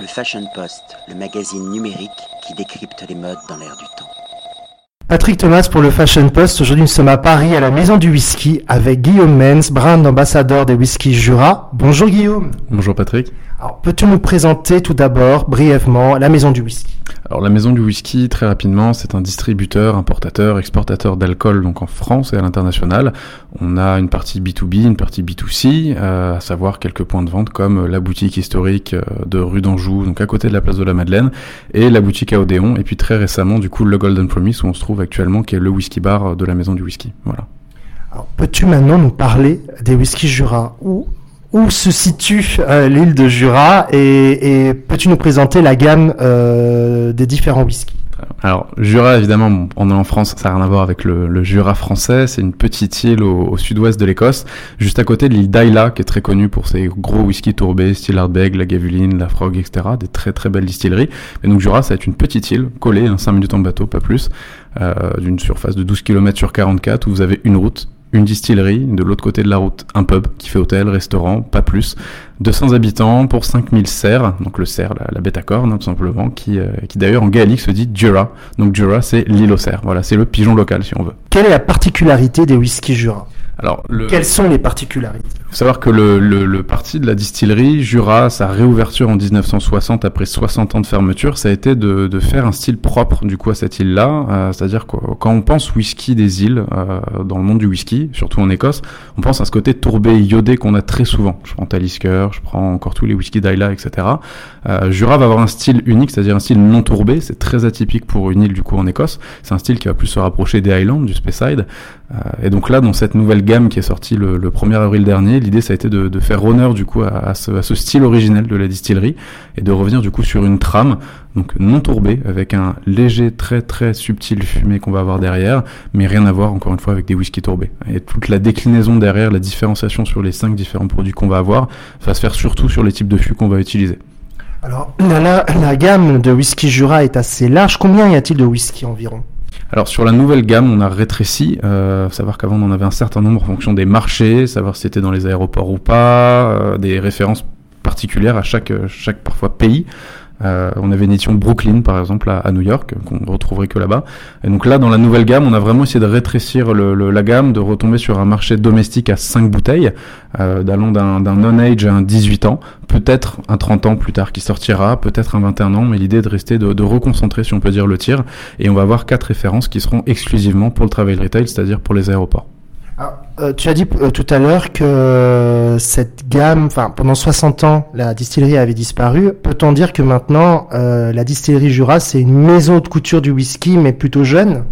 Le Fashion Post, le magazine numérique qui décrypte les modes dans l'air du temps. Patrick Thomas pour le Fashion Post. Aujourd'hui, nous sommes à Paris, à la Maison du Whisky, avec Guillaume Menz, brand ambassadeur des whisky Jura. Bonjour Guillaume. Bonjour Patrick. Alors, peux-tu nous présenter tout d'abord, brièvement, la Maison du Whisky? Alors, la Maison du Whisky, très rapidement, c'est un distributeur, importateur, exportateur d'alcool, donc en France et à l'international. On a une partie B2B, une partie B2C, euh, à savoir quelques points de vente comme la boutique historique euh, de rue d'Anjou, donc à côté de la place de la Madeleine, et la boutique à Odéon, et puis très récemment, du coup, le Golden Promise, où on se trouve actuellement, qui est le whisky bar de la Maison du Whisky. Voilà. Alors, peux-tu maintenant nous parler des whisky Jura Où où se situe euh, l'île de Jura et, et peux-tu nous présenter la gamme euh, des différents whiskies alors Jura, évidemment, on est en France, ça n'a rien à voir avec le, le Jura français. C'est une petite île au, au sud-ouest de l'Écosse, juste à côté de l'île d'Ayla, qui est très connue pour ses gros whisky tourbés, style Ardbeg, la Gavuline, la Frog, etc. Des très très belles distilleries. Et donc Jura, ça va être une petite île collée, hein, 5 minutes en bateau, pas plus, euh, d'une surface de 12 km sur 44, où vous avez une route une distillerie, de l'autre côté de la route, un pub qui fait hôtel, restaurant, pas plus. 200 habitants pour 5000 cerfs, donc le cerf, la, bête à cornes, hein, tout simplement, qui, euh, qui d'ailleurs en gaélique se dit Jura. Donc Jura, c'est l'île aux cerfs. Voilà, c'est le pigeon local, si on veut. Quelle est la particularité des whisky Jura alors, le... Quelles sont les particularités? Il faut savoir que le, le, le, parti de la distillerie Jura, sa réouverture en 1960 après 60 ans de fermeture, ça a été de, de faire un style propre du coup à cette île-là. Euh, C'est-à-dire que quand on pense whisky des îles euh, dans le monde du whisky, surtout en Écosse, on pense à ce côté tourbé iodé qu'on a très souvent. Je prends Talisker, je prends encore tous les whisky d'Ayla, etc. Euh, Jura va avoir un style unique, c'est-à-dire un style non tourbé. C'est très atypique pour une île du coup en Écosse. C'est un style qui va plus se rapprocher des Highlands, du Speyside. Euh, et donc là, dans cette nouvelle gamme qui est sortie le, le 1er avril dernier, l'idée ça a été de, faire honneur du coup à, ce, style originel de la distillerie et de revenir du coup sur une trame donc non tourbée avec un léger très très subtil fumé qu'on va avoir derrière, mais rien à voir encore une fois avec des whisky tourbés. Et toute la déclinaison derrière, la différenciation sur les cinq différents produits qu'on va avoir, va se faire surtout sur les types de fûts qu'on va utiliser. Alors la, la gamme de whisky Jura est assez large. Combien y a-t-il de whisky environ? Alors sur la nouvelle gamme, on a rétréci, euh, savoir qu'avant on en avait un certain nombre en fonction des marchés, savoir si c'était dans les aéroports ou pas, euh, des références particulières à chaque, chaque parfois pays. Euh, on avait une édition Brooklyn par exemple à, New York qu'on ne retrouverait que là-bas. Et donc là dans la nouvelle gamme, on a vraiment essayé de rétrécir le, le, la gamme, de retomber sur un marché domestique à 5 bouteilles, euh, d'allant d'un non-age à un 18 ans, peut-être un 30 ans plus tard qui sortira, peut-être un 21 ans, mais l'idée est de rester de, de, reconcentrer si on peut dire le tir. Et on va avoir quatre références qui seront exclusivement pour le travel retail, c'est-à-dire pour les aéroports. Ah, euh, tu as dit euh, tout à l'heure que euh, cette gamme, pendant 60 ans, la distillerie avait disparu. Peut-on dire que maintenant, euh, la distillerie Jura, c'est une maison de couture du whisky, mais plutôt jeune?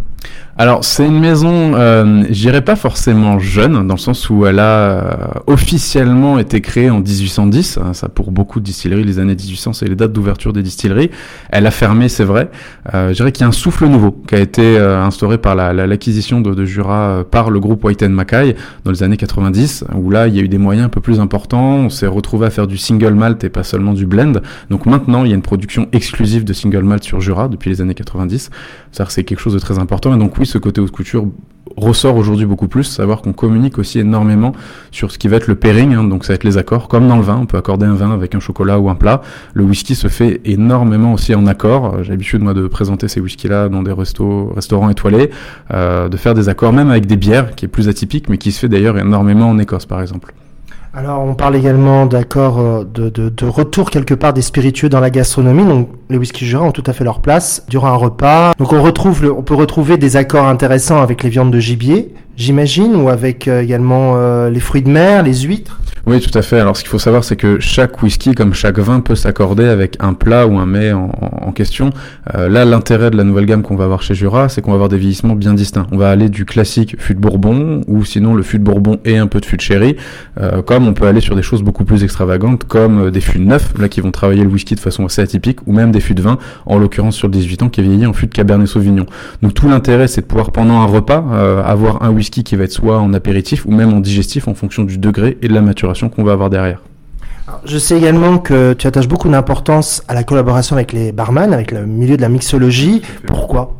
Alors c'est une maison, euh, j'irais pas forcément jeune, dans le sens où elle a euh, officiellement été créée en 1810. Hein, ça pour beaucoup de distilleries, les années 1800, c'est les dates d'ouverture des distilleries. Elle a fermé, c'est vrai. Euh, je qu'il y a un souffle nouveau qui a été euh, instauré par l'acquisition la, la, de, de, Jura euh, par le groupe White Mackay dans les années 90, où là il y a eu des moyens un peu plus importants. On s'est retrouvé à faire du single malt et pas seulement du blend. Donc maintenant il y a une production exclusive de single malt sur Jura depuis les années 90. Ça c'est quelque chose de très important. Et donc oui, ce côté haute couture ressort aujourd'hui beaucoup plus, savoir qu'on communique aussi énormément sur ce qui va être le pairing, hein, donc ça va être les accords, comme dans le vin, on peut accorder un vin avec un chocolat ou un plat. Le whisky se fait énormément aussi en accord. J'ai l'habitude moi de présenter ces whisky-là dans des restos, restaurants étoilés, euh, de faire des accords même avec des bières, qui est plus atypique, mais qui se fait d'ailleurs énormément en Écosse par exemple. Alors, on parle également d'accord de, de, de, retour quelque part des spiritueux dans la gastronomie. Donc, les whisky Jura ont tout à fait leur place durant un repas. Donc, on retrouve, le, on peut retrouver des accords intéressants avec les viandes de gibier, j'imagine, ou avec euh, également euh, les fruits de mer, les huîtres? Oui, tout à fait. Alors, ce qu'il faut savoir, c'est que chaque whisky, comme chaque vin, peut s'accorder avec un plat ou un mets en, en question. Euh, là, l'intérêt de la nouvelle gamme qu'on va avoir chez Jura, c'est qu'on va avoir des vieillissements bien distincts. On va aller du classique fût de Bourbon, ou sinon le fût de Bourbon et un peu de fût de sherry, euh, comme on peut aller sur des choses beaucoup plus extravagantes, comme euh, des fûts de neuf, là, qui vont travailler le whisky de façon assez atypique, ou même des fûts de vin, en l'occurrence sur le 18 ans, qui est vieilli en fût de Cabernet Sauvignon. Donc, tout l'intérêt, c'est de pouvoir, pendant un repas, euh, avoir un whisky qui va être soit en apéritif, ou même en digestif, en fonction du degré et de la maturation qu'on va avoir derrière. Je sais également que tu attaches beaucoup d'importance à la collaboration avec les barman, avec le milieu de la mixologie. Pourquoi?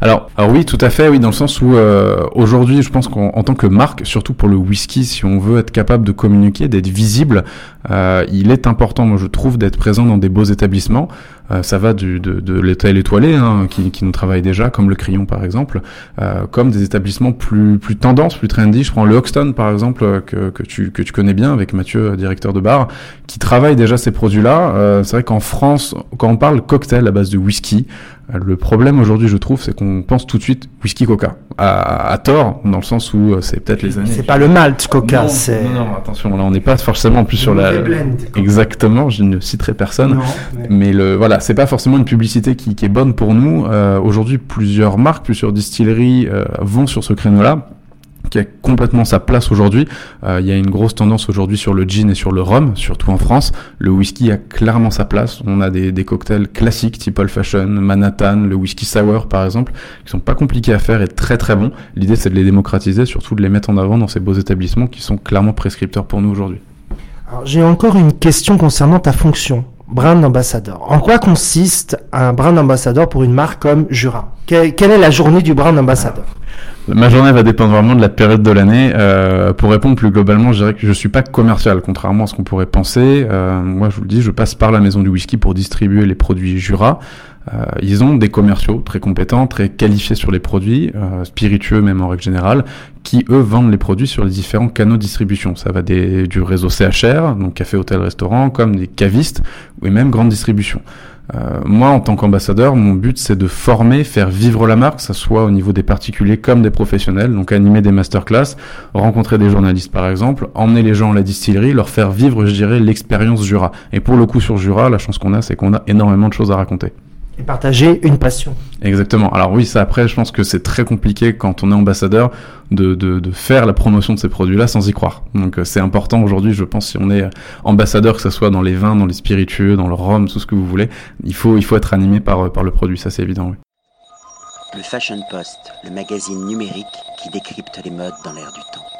Alors, alors oui, tout à fait, oui, dans le sens où euh, aujourd'hui, je pense qu'en tant que marque, surtout pour le whisky, si on veut être capable de communiquer, d'être visible, euh, il est important, moi je trouve, d'être présent dans des beaux établissements. Euh, ça va du, de, de l'hôtel étoilé, hein, qui, nous travaille déjà, comme le Crayon par exemple, euh, comme des établissements plus plus tendance, plus trendy. Je prends le Hoxton par exemple, que, tu que tu connais bien avec Mathieu, directeur de bar, qui travaille déjà ces produits-là. c'est vrai qu'en France, quand on parle cocktail à base de whisky, le problème aujourd'hui, je trouve, c'est qu'on pense tout de suite whisky coca. À, à, tort, dans le sens où c'est peut-être les années. C'est pas le malt coca, c'est. Non, non, attention, là on n'est pas forcément plus sur la. Exactement, je ne citerai personne. mais... le voilà, c'est pas forcément une publicité qui, qui est bonne pour nous. Euh, aujourd'hui, plusieurs marques, plusieurs distilleries euh, vont sur ce créneau-là qui a complètement sa place aujourd'hui. Euh, il y a une grosse tendance aujourd'hui sur le gin et sur le rhum, surtout en France. Le whisky a clairement sa place. On a des, cocktails classiques type Old Fashion, Manhattan, le whisky sour par exemple, qui sont pas compliqués à faire et très très bons. L'idée c'est de les démocratiser, surtout de les mettre en avant dans ces beaux établissements qui sont clairement prescripteurs pour nous aujourd'hui. J'ai encore une question concernant ta fonction brand ambassadeur. En quoi consiste un brand ambassadeur pour une marque comme Jura? Quelle, est la journée du brand ambassadeur? Ma journée va dépendre vraiment de la période de l'année. Euh, pour répondre plus globalement, je dirais que je suis pas commercial, contrairement à ce qu'on pourrait penser. Euh, moi, je vous le dis, je passe par la maison du whisky pour distribuer les produits Jura. Euh, ils ont des commerciaux très compétents, très qualifiés sur les produits, spiritueux même en règle générale, qui eux vendent les produits sur les différents canaux de distribution. Ça va du réseau CHR, donc café, hôtel, restaurant, comme des cavistes ou même grande distribution. Euh, moi, en tant qu'ambassadeur, mon but c'est de former, faire vivre la marque, que ça soit au niveau des particuliers comme des professionnels, donc animer des masterclass, rencontrer des journalistes par exemple, emmener les gens à la distillerie, leur faire vivre, je dirais, l'expérience Jura. Et pour le coup sur Jura, la chance qu'on a, c'est qu'on a énormément de choses à raconter et partager une passion. Exactement. Alors oui, ça après, je pense que c'est très compliqué quand on est ambassadeur de, de, de faire la promotion de ces produits-là sans y croire. Donc euh, c'est important aujourd'hui, je pense, si on est ambassadeur, que ce soit dans les vins, dans les spiritueux, dans le rhum, tout ce que vous voulez, il faut, il faut être animé par, par le produit, ça c'est évident. Oui. Le Fashion Post, le magazine numérique qui décrypte les modes dans l'air du temps.